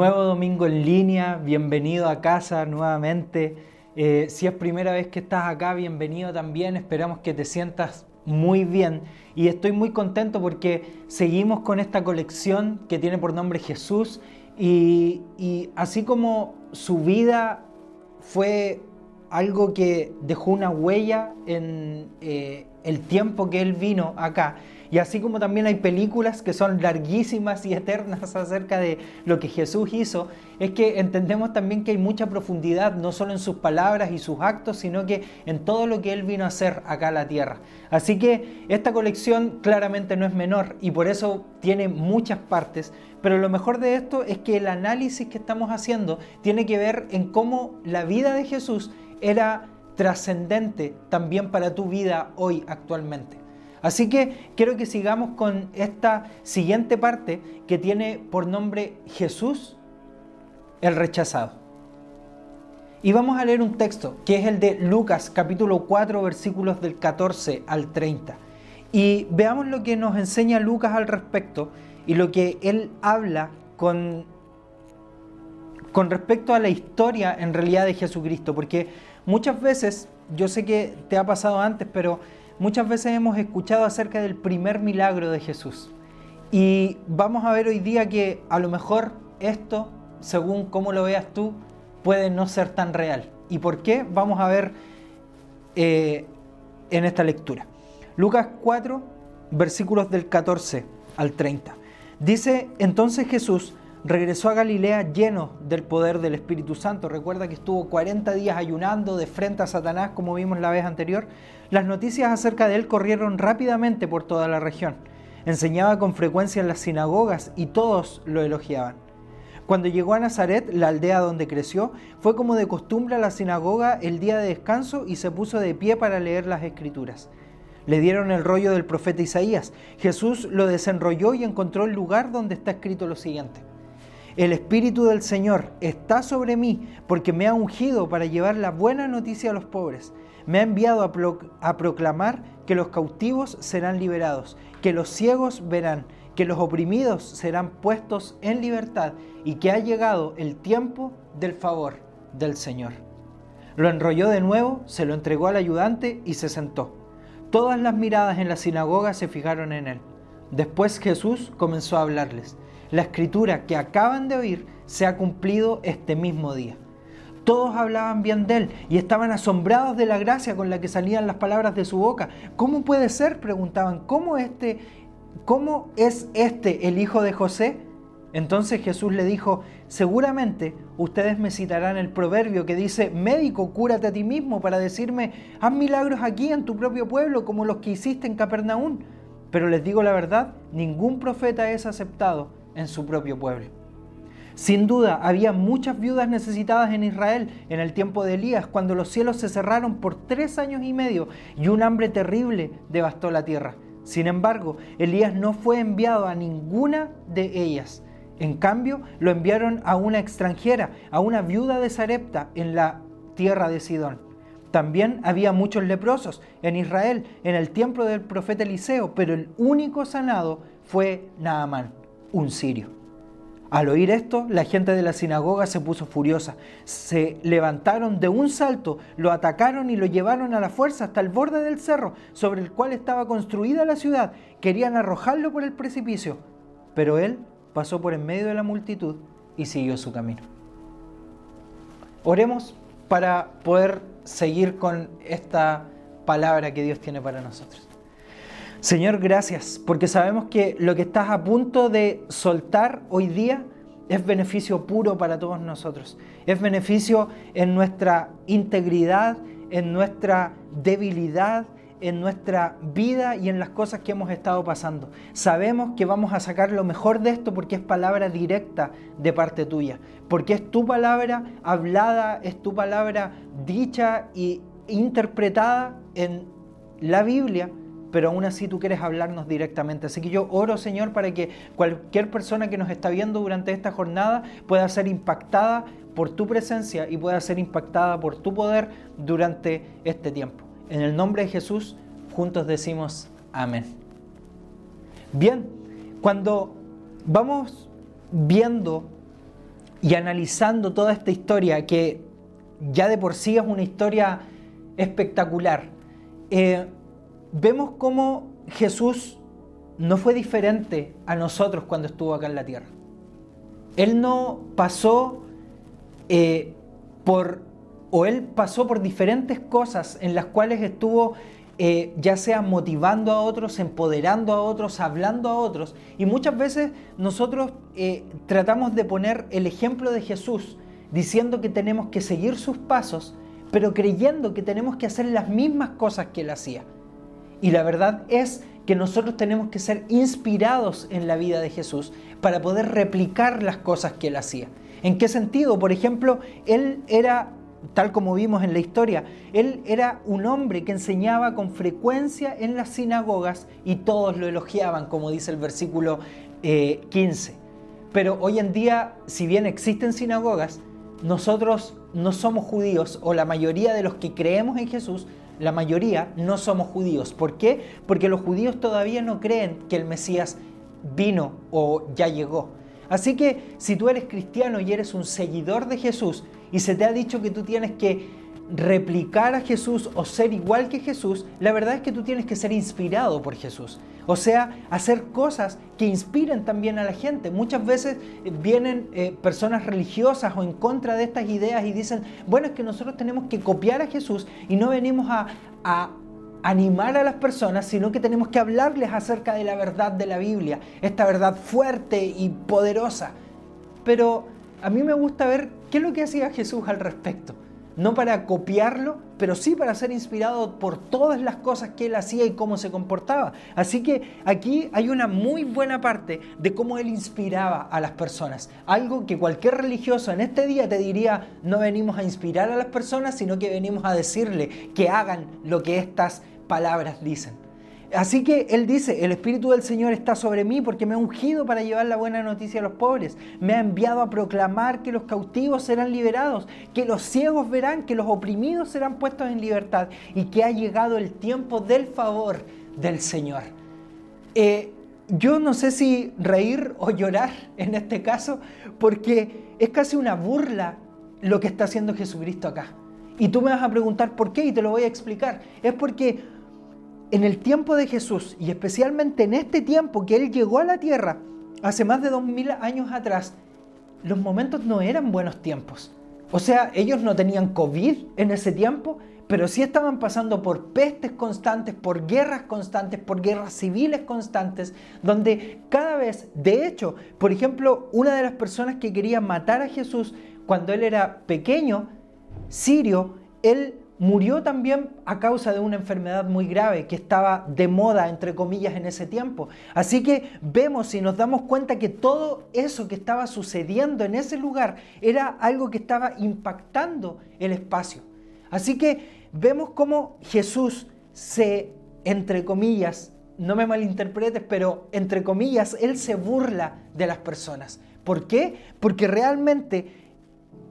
Nuevo domingo en línea, bienvenido a casa nuevamente. Eh, si es primera vez que estás acá, bienvenido también. Esperamos que te sientas muy bien. Y estoy muy contento porque seguimos con esta colección que tiene por nombre Jesús. Y, así como su vida fue algo que dejó una huella en eh, el tiempo que él vino acá, y así como también hay películas que son larguísimas y eternas acerca de lo que Jesús hizo, es que entendemos también que hay mucha profundidad, no solo en sus palabras y sus actos, sino que en todo lo que Él vino a hacer acá a la tierra. Así que esta colección claramente no es menor y por eso tiene muchas partes, pero lo mejor de esto es que el análisis que estamos haciendo tiene que ver en cómo la vida de Jesús era trascendente también para tu vida hoy actualmente. Así que quiero que sigamos con esta siguiente parte que tiene por nombre Jesús el rechazado. Y vamos a leer un texto que es el de Lucas capítulo 4 versículos del 14 al 30. Y veamos lo que nos enseña Lucas al respecto y lo que él habla con, con respecto a la historia en realidad de Jesucristo. Porque muchas veces, yo sé que te ha pasado antes, pero Muchas veces hemos escuchado acerca del primer milagro de Jesús y vamos a ver hoy día que a lo mejor esto, según cómo lo veas tú, puede no ser tan real. ¿Y por qué? Vamos a ver eh, en esta lectura. Lucas 4, versículos del 14 al 30. Dice, entonces Jesús regresó a Galilea lleno del poder del Espíritu Santo. Recuerda que estuvo 40 días ayunando de frente a Satanás, como vimos la vez anterior. Las noticias acerca de él corrieron rápidamente por toda la región. Enseñaba con frecuencia en las sinagogas y todos lo elogiaban. Cuando llegó a Nazaret, la aldea donde creció, fue como de costumbre a la sinagoga el día de descanso y se puso de pie para leer las escrituras. Le dieron el rollo del profeta Isaías. Jesús lo desenrolló y encontró el lugar donde está escrito lo siguiente. El Espíritu del Señor está sobre mí porque me ha ungido para llevar la buena noticia a los pobres me ha enviado a, proclamar que los cautivos serán liberados, que los ciegos verán, que los oprimidos serán puestos en libertad y que ha llegado el tiempo del favor del Señor. Lo enrolló de nuevo, se lo entregó al ayudante y se sentó. Todas las miradas en la sinagoga se fijaron en él. Después Jesús comenzó a hablarles. La escritura que acaban de oír se ha cumplido este mismo día. Todos hablaban bien de él y estaban asombrados de la gracia con la que salían las palabras de su boca. ¿Cómo puede ser? preguntaban. ¿Cómo este cómo es este el hijo de José? Entonces Jesús le dijo, seguramente ustedes me citarán el proverbio que dice, médico, cúrate a ti mismo para decirme, haz milagros aquí en tu propio pueblo como los que hiciste en Capernaum. Pero les digo la verdad, ningún profeta es aceptado en su propio pueblo. Sin duda, había muchas viudas necesitadas en Israel en el tiempo de Elías, cuando los cielos se cerraron por tres años y medio y un hambre terrible devastó la tierra. Sin embargo, Elías no fue enviado a ninguna de ellas. En cambio, lo enviaron a una extranjera, a una viuda de Sarepta en la tierra de Sidón. También había muchos leprosos en Israel en el tiempo del profeta Eliseo, pero el único sanado fue Naamán, un sirio. Al oír esto, la gente de la sinagoga se puso furiosa. Se levantaron de un salto, lo atacaron y lo llevaron a la fuerza hasta el borde del cerro sobre el cual estaba construida la ciudad. Querían arrojarlo por el precipicio, pero él pasó por en medio de la multitud y siguió su camino. Oremos para poder seguir con esta palabra que Dios tiene para nosotros. Señor, gracias, porque sabemos que lo que estás a punto de soltar hoy día es beneficio puro para todos nosotros. Es beneficio en nuestra integridad, en nuestra debilidad, en nuestra vida y en las cosas que hemos estado pasando. Sabemos que vamos a sacar lo mejor de esto porque es palabra directa de parte tuya, porque es tu palabra hablada, es tu palabra dicha y interpretada en la Biblia pero aún así tú quieres hablarnos directamente. Así que yo oro, Señor, para que cualquier persona que nos está viendo durante esta jornada pueda ser impactada por tu presencia y pueda ser impactada por tu poder durante este tiempo. En el nombre de Jesús, juntos decimos amén. Bien, cuando vamos viendo y analizando toda esta historia, que ya de por sí es una historia espectacular, eh, vemos cómo Jesús no fue diferente a nosotros cuando estuvo acá en la tierra. Él no pasó eh, por, o él pasó por diferentes cosas en las cuales estuvo eh, ya sea motivando a otros, empoderando a otros, hablando a otros. Y muchas veces nosotros eh, tratamos de poner el ejemplo de Jesús, diciendo que tenemos que seguir sus pasos, pero creyendo que tenemos que hacer las mismas cosas que él hacía. Y la verdad es que nosotros tenemos que ser inspirados en la vida de Jesús para poder replicar las cosas que él hacía. ¿En qué sentido? Por ejemplo, él era tal como vimos en la historia, él era un hombre que enseñaba con frecuencia en las sinagogas y todos lo elogiaban, como dice el versículo 15. Eh, Pero hoy en día, si bien existen sinagogas, nosotros no somos judíos, o la mayoría de los que creemos en Jesús, la mayoría no somos judíos. ¿Por qué? Porque los judíos todavía no creen que el Mesías vino o ya llegó. Así que si tú eres cristiano y eres un seguidor de Jesús, y se te ha dicho que tú tienes que replicar a Jesús o ser igual que Jesús, la verdad es que tú tienes que ser inspirado por Jesús. O sea, hacer cosas que inspiren también a la gente. Muchas veces eh, vienen eh, personas religiosas o en contra de estas ideas y dicen, bueno, es que nosotros tenemos que copiar a Jesús y no venimos a, a animar a las personas, sino que tenemos que hablarles acerca de la verdad de la Biblia, esta verdad fuerte y poderosa. Pero a mí me gusta ver qué es lo que hacía Jesús al respecto. No para copiarlo, pero sí para ser inspirado por todas las cosas que él hacía y cómo se comportaba. Así que aquí hay una muy buena parte de cómo él inspiraba a las personas. Algo que cualquier religioso en este día te diría, no venimos a inspirar a las personas, sino que venimos a decirle que hagan lo que estas palabras dicen. Así que él dice, el Espíritu del Señor está sobre mí porque me ha ungido para llevar la buena noticia a los pobres. Me ha enviado a proclamar que los cautivos serán liberados, que los ciegos verán, que los oprimidos serán puestos en libertad y que ha llegado el tiempo del favor del Señor. Eh, yo no sé si reír o llorar en este caso porque es casi una burla lo que está haciendo Jesucristo acá. Y tú me vas a preguntar por qué y te lo voy a explicar. Es porque en el tiempo de Jesús y especialmente en este tiempo que Él llegó a la tierra, hace más de dos mil años atrás, los momentos no eran buenos tiempos. O sea, ellos no tenían COVID en ese tiempo, pero sí estaban pasando por pestes constantes, por guerras constantes, por guerras civiles constantes, donde cada vez, de hecho, por ejemplo, una de las personas que quería matar a Jesús cuando él era pequeño, Sirio, él murió también a causa de una enfermedad muy grave que estaba de moda, entre comillas, en ese tiempo. Así que vemos y nos damos cuenta que todo eso que estaba sucediendo en ese lugar era algo que estaba impactando el espacio. Así que vemos cómo Jesús se, entre comillas, no me malinterpretes, pero entre comillas, Él se burla de las personas. ¿Por qué? Porque realmente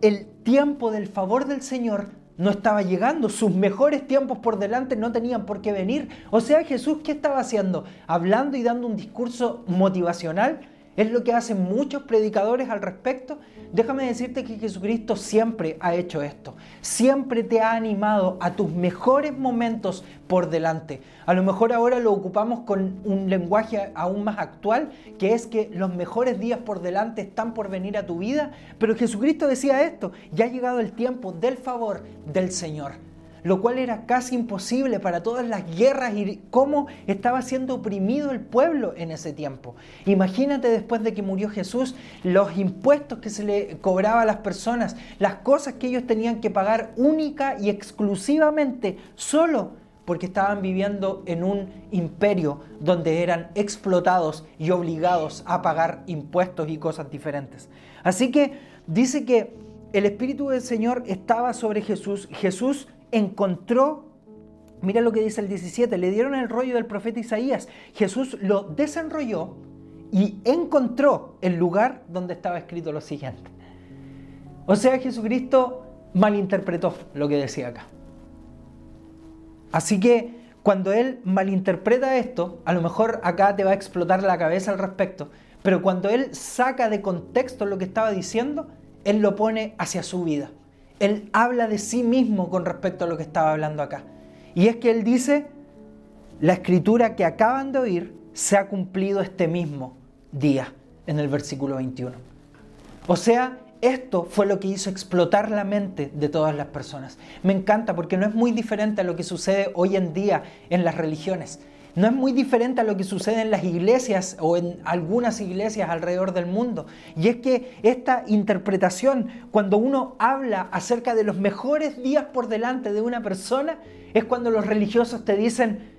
el tiempo del favor del Señor no estaba llegando, sus mejores tiempos por delante no tenían por qué venir. O sea, Jesús, ¿qué estaba haciendo? Hablando y dando un discurso motivacional. Es lo que hacen muchos predicadores al respecto. Déjame decirte que Jesucristo siempre ha hecho esto. Siempre te ha animado a tus mejores momentos por delante. A lo mejor ahora lo ocupamos con un lenguaje aún más actual, que es que los mejores días por delante están por venir a tu vida. Pero Jesucristo decía esto, ya ha llegado el tiempo del favor del Señor lo cual era casi imposible para todas las guerras y cómo estaba siendo oprimido el pueblo en ese tiempo. Imagínate después de que murió Jesús, los impuestos que se le cobraba a las personas, las cosas que ellos tenían que pagar única y exclusivamente solo porque estaban viviendo en un imperio donde eran explotados y obligados a pagar impuestos y cosas diferentes. Así que dice que el Espíritu del Señor estaba sobre Jesús. Jesús encontró, mira lo que dice el 17, le dieron el rollo del profeta Isaías. Jesús lo desenrolló y encontró el lugar donde estaba escrito lo siguiente. O sea, Jesucristo malinterpretó lo que decía acá. Así que cuando Él malinterpreta esto, a lo mejor acá te va a explotar la cabeza al respecto, pero cuando Él saca de contexto lo que estaba diciendo, Él lo pone hacia su vida. Él habla de sí mismo con respecto a lo que estaba hablando acá. Y es que Él dice, la escritura que acaban de oír se ha cumplido este mismo día, en el versículo 21. O sea, esto fue lo que hizo explotar la mente de todas las personas. Me encanta porque no es muy diferente a lo que sucede hoy en día en las religiones. No es muy diferente a lo que sucede en las iglesias o en algunas iglesias alrededor del mundo. Y es que esta interpretación, cuando uno habla acerca de los mejores días por delante de una persona, es cuando los religiosos te dicen,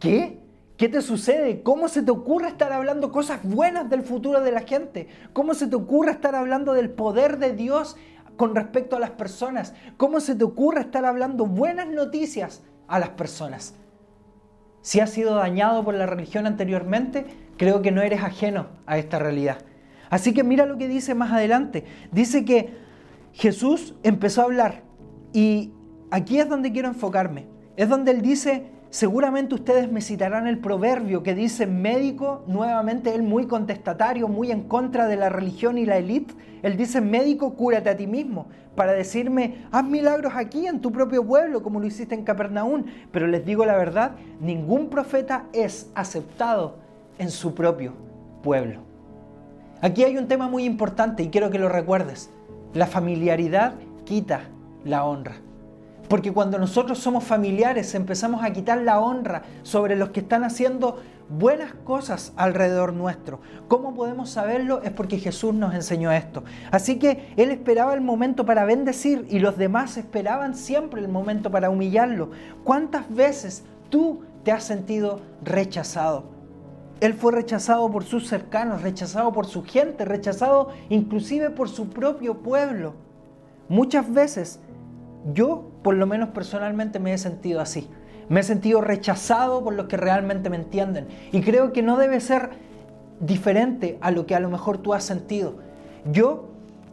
¿qué? ¿Qué te sucede? ¿Cómo se te ocurre estar hablando cosas buenas del futuro de la gente? ¿Cómo se te ocurre estar hablando del poder de Dios con respecto a las personas? ¿Cómo se te ocurre estar hablando buenas noticias a las personas? Si has sido dañado por la religión anteriormente, creo que no eres ajeno a esta realidad. Así que mira lo que dice más adelante. Dice que Jesús empezó a hablar y aquí es donde quiero enfocarme. Es donde él dice, Seguramente ustedes me citarán el proverbio que dice médico, nuevamente él muy contestatario, muy en contra de la religión y la élite. Él dice médico, cúrate a ti mismo, para decirme, haz milagros aquí en tu propio pueblo, como lo hiciste en Capernaum. Pero les digo la verdad, ningún profeta es aceptado en su propio pueblo. Aquí hay un tema muy importante y quiero que lo recuerdes. La familiaridad quita la honra. Porque cuando nosotros somos familiares empezamos a quitar la honra sobre los que están haciendo buenas cosas alrededor nuestro. ¿Cómo podemos saberlo? Es porque Jesús nos enseñó esto. Así que Él esperaba el momento para bendecir y los demás esperaban siempre el momento para humillarlo. ¿Cuántas veces tú te has sentido rechazado? Él fue rechazado por sus cercanos, rechazado por su gente, rechazado inclusive por su propio pueblo. Muchas veces yo, por lo menos personalmente, me he sentido así. Me he sentido rechazado por los que realmente me entienden. Y creo que no debe ser diferente a lo que a lo mejor tú has sentido. Yo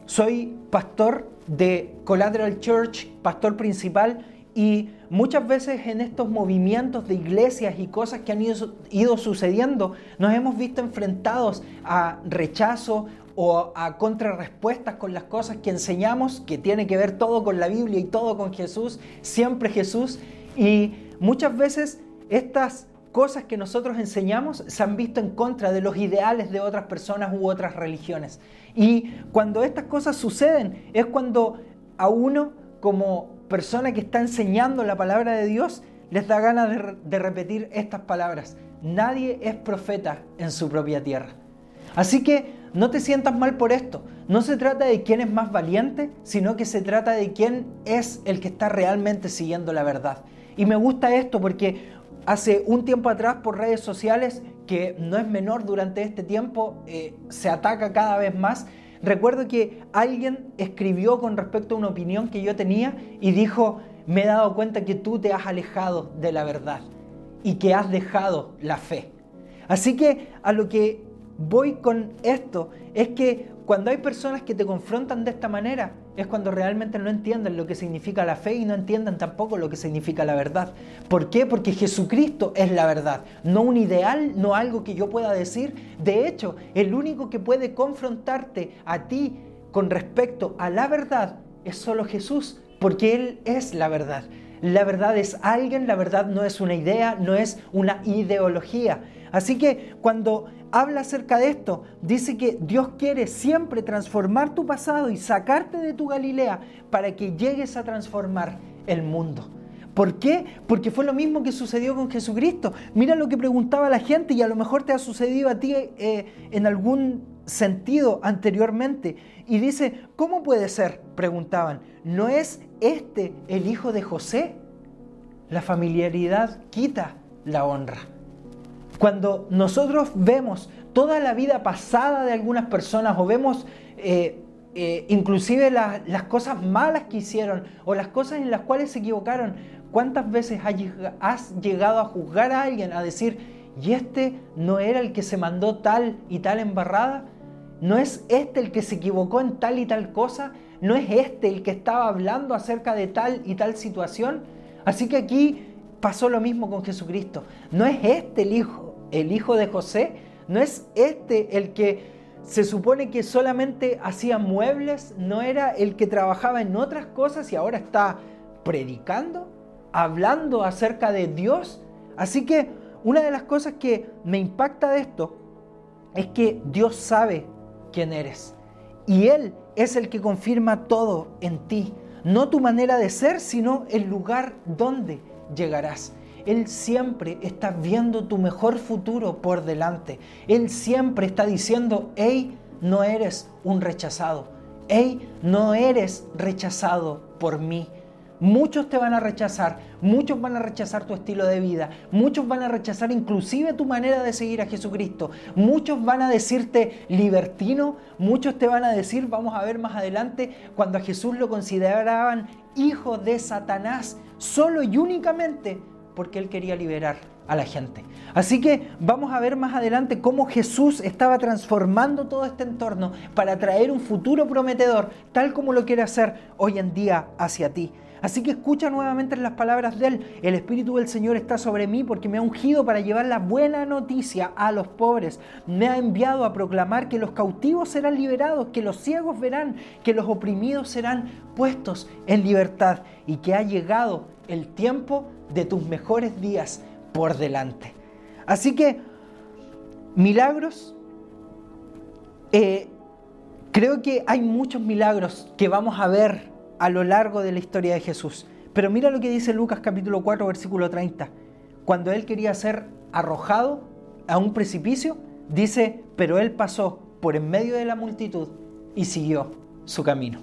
soy pastor de Collateral Church, pastor principal, y muchas veces en estos movimientos de iglesias y cosas que han ido, ido sucediendo, nos hemos visto enfrentados a rechazo a contrarrespuestas con las cosas que enseñamos, que tiene que ver todo con la Biblia y todo con Jesús, siempre Jesús. Y muchas veces estas cosas que nosotros enseñamos se han visto en contra de los ideales de otras personas u otras religiones. Y cuando estas cosas suceden es cuando a uno como persona que está enseñando la palabra de Dios les da ganas de repetir estas palabras. Nadie es profeta en su propia tierra. Así que no te sientas mal por esto. No se trata de quién es más valiente, sino que se trata de quién es el que está realmente siguiendo la verdad. Y me gusta esto porque hace un tiempo atrás por redes sociales, que no es menor durante este tiempo, eh, se ataca cada vez más. Recuerdo que alguien escribió con respecto a una opinión que yo tenía y dijo, me he dado cuenta que tú te has alejado de la verdad y que has dejado la fe. Así que a lo que voy con esto es que cuando hay personas que te confrontan de esta manera, es cuando realmente no entienden lo que significa la fe y no entienden tampoco lo que significa la verdad. ¿Por qué? Porque Jesucristo es la verdad, no un ideal, no algo que yo pueda decir. De hecho, el único que puede confrontarte a ti con respecto a la verdad es solo Jesús, porque Él es la verdad. La verdad es alguien, la verdad no es una idea, no es una ideología. Así que cuando habla acerca de esto, dice que Dios quiere siempre transformar tu pasado y sacarte de tu Galilea para que llegues a transformar el mundo. ¿Por qué? Porque fue lo mismo que sucedió con Jesucristo. Mira lo que preguntaba la gente y a lo mejor te ha sucedido a ti eh, en algún sentido anteriormente. Y dice, ¿cómo puede ser? Preguntaban, ¿no es este el hijo de José? La familiaridad quita la honra. Cuando nosotros vemos toda la vida pasada de algunas personas o vemos eh, eh, inclusive las cosas malas que hicieron o las cosas en las cuales se equivocaron, ¿cuántas veces has llegado a juzgar a alguien, a decir, y este no era el que se mandó tal y tal embarrada? ¿No es este el que se equivocó en tal y tal cosa? ¿No es este el que estaba hablando acerca de tal y tal situación? Así que aquí pasó lo mismo con Jesucristo. ¿No es este el Hijo el hijo de José, no es este el que se supone que solamente hacía muebles, no era el que trabajaba en otras cosas y ahora está predicando, hablando acerca de Dios. Así que una de las cosas que me impacta de esto es que Dios sabe quién eres y Él es el que confirma todo en ti. No tu manera de ser, sino el lugar donde llegarás. Él siempre está viendo tu mejor futuro por delante. Él siempre está diciendo, hey, no eres un rechazado. Hey, no eres rechazado por mí. Muchos te van a rechazar, muchos van a rechazar tu estilo de vida, muchos van a rechazar inclusive tu manera de seguir a Jesucristo, muchos van a decirte libertino, muchos te van a decir, vamos a ver más adelante, cuando a Jesús lo consideraban hijo de Satanás, solo y únicamente porque él quería liberar a la gente. Así que vamos a ver más adelante cómo Jesús estaba transformando todo este entorno para traer un futuro prometedor, tal como lo quiere hacer hoy en día hacia ti. Así que escucha nuevamente las palabras de Él. El Espíritu del Señor está sobre mí porque me ha ungido para llevar la buena noticia a los pobres. Me ha enviado a proclamar que los cautivos serán liberados, que los ciegos verán, que los oprimidos serán puestos en libertad y que ha llegado el tiempo de tus mejores días por delante. Así que, milagros, eh, creo que hay muchos milagros que vamos a ver a lo largo de la historia de Jesús. Pero mira lo que dice Lucas capítulo 4 versículo 30. Cuando él quería ser arrojado a un precipicio, dice, pero él pasó por en medio de la multitud y siguió su camino.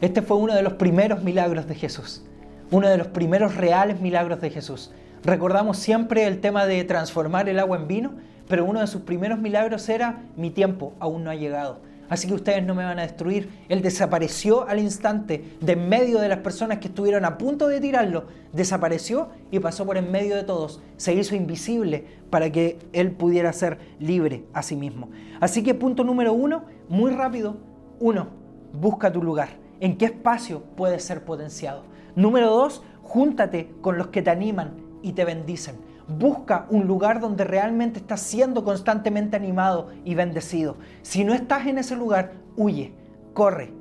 Este fue uno de los primeros milagros de Jesús, uno de los primeros reales milagros de Jesús. Recordamos siempre el tema de transformar el agua en vino, pero uno de sus primeros milagros era mi tiempo aún no ha llegado así que ustedes no me van a destruir. Él desapareció al instante de en medio de las personas que estuvieron a punto de tirarlo, desapareció y pasó por en medio de todos. Se hizo invisible para que él pudiera ser libre a sí mismo. Así que punto número uno, muy rápido, uno, busca tu lugar. ¿En qué espacio puedes ser potenciado? Número dos, júntate con los que te animan y te bendicen. Busca un lugar donde realmente estás siendo constantemente animado y bendecido. Si no estás en ese lugar, huye, corre.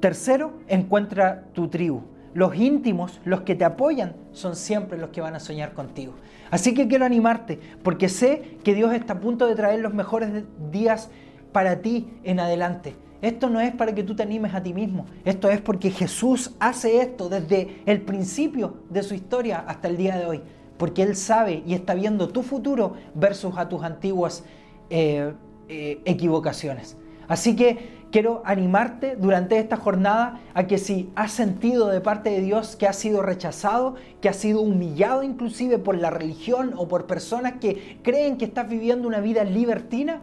Tercero, encuentra tu tribu. Los íntimos, los que te apoyan, son siempre los que van a soñar contigo. Así que quiero animarte, porque sé que Dios está a punto de traer los mejores días para ti en adelante. Esto no es para que tú te animes a ti mismo, esto es porque Jesús hace esto desde el principio de su historia hasta el día de hoy porque Él sabe y está viendo tu futuro versus a tus antiguas eh, eh, equivocaciones. Así que quiero animarte durante esta jornada a que si has sentido de parte de Dios que has sido rechazado, que has sido humillado inclusive por la religión o por personas que creen que estás viviendo una vida libertina,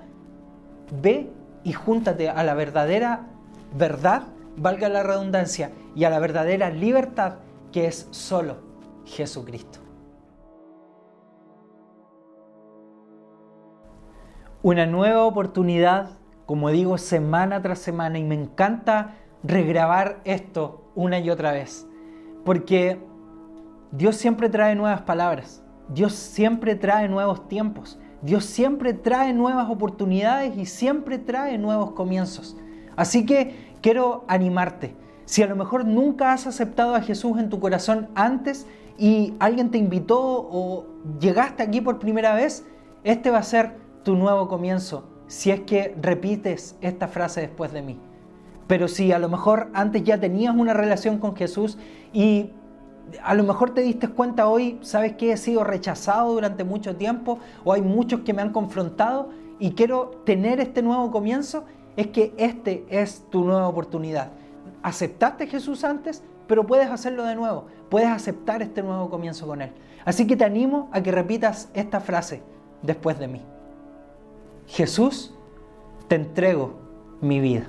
ve y júntate a la verdadera verdad, valga la redundancia, y a la verdadera libertad que es solo Jesucristo. una nueva oportunidad, como digo, semana tras semana y me encanta regrabar esto una y otra vez, porque Dios siempre trae nuevas palabras, Dios siempre trae nuevos tiempos, Dios siempre trae nuevas oportunidades y siempre trae nuevos comienzos. Así que quiero animarte. Si a lo mejor nunca has aceptado a Jesús en tu corazón antes y alguien te invitó o llegaste aquí por primera vez, este va a ser tu nuevo comienzo si es que repites esta frase después de mí. Pero si a lo mejor antes ya tenías una relación con Jesús y a lo mejor te diste cuenta hoy, sabes que he sido rechazado durante mucho tiempo o hay muchos que me han confrontado y quiero tener este nuevo comienzo, es que este es tu nueva oportunidad. Aceptaste Jesús antes, pero puedes hacerlo de nuevo, puedes aceptar este nuevo comienzo con Él. Así que te animo a que repitas esta frase después de mí. Jesús, te entrego mi vida.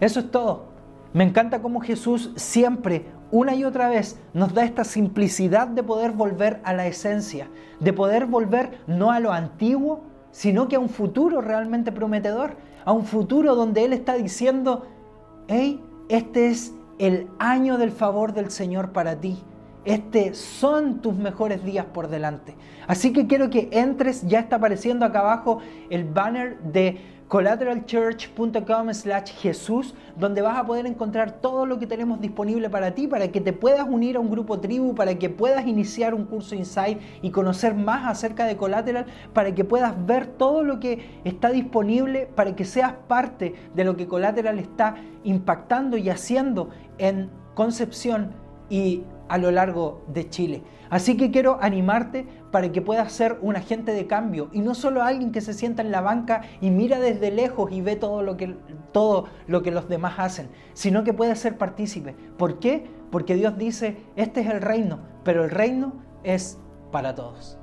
Eso es todo. Me encanta cómo Jesús siempre, una y otra vez, nos da esta simplicidad de poder volver a la esencia, de poder volver no a lo antiguo, sino que a un futuro realmente prometedor, a un futuro donde Él está diciendo, hey, este es el año del favor del Señor para ti. este son tus mejores días por delante. Así que quiero que entres, ya está apareciendo acá abajo el banner de collateralchurch.com slash Jesús, donde vas a poder encontrar todo lo que tenemos disponible para ti, para que te puedas unir a un grupo tribu, para que puedas iniciar un curso Insight y conocer más acerca de Collateral, para que puedas ver todo lo que está disponible, para que seas parte de lo que Collateral está impactando y haciendo en Concepción y a lo largo de Chile. Así que quiero animarte para que puedas ser un agente de cambio y no solo alguien que se sienta en la banca y mira desde lejos y ve todo lo que, lo que los demás hacen, sino que puedas ser partícipe. ¿Por qué? Porque Dios dice, este es el reino, pero el reino es para todos.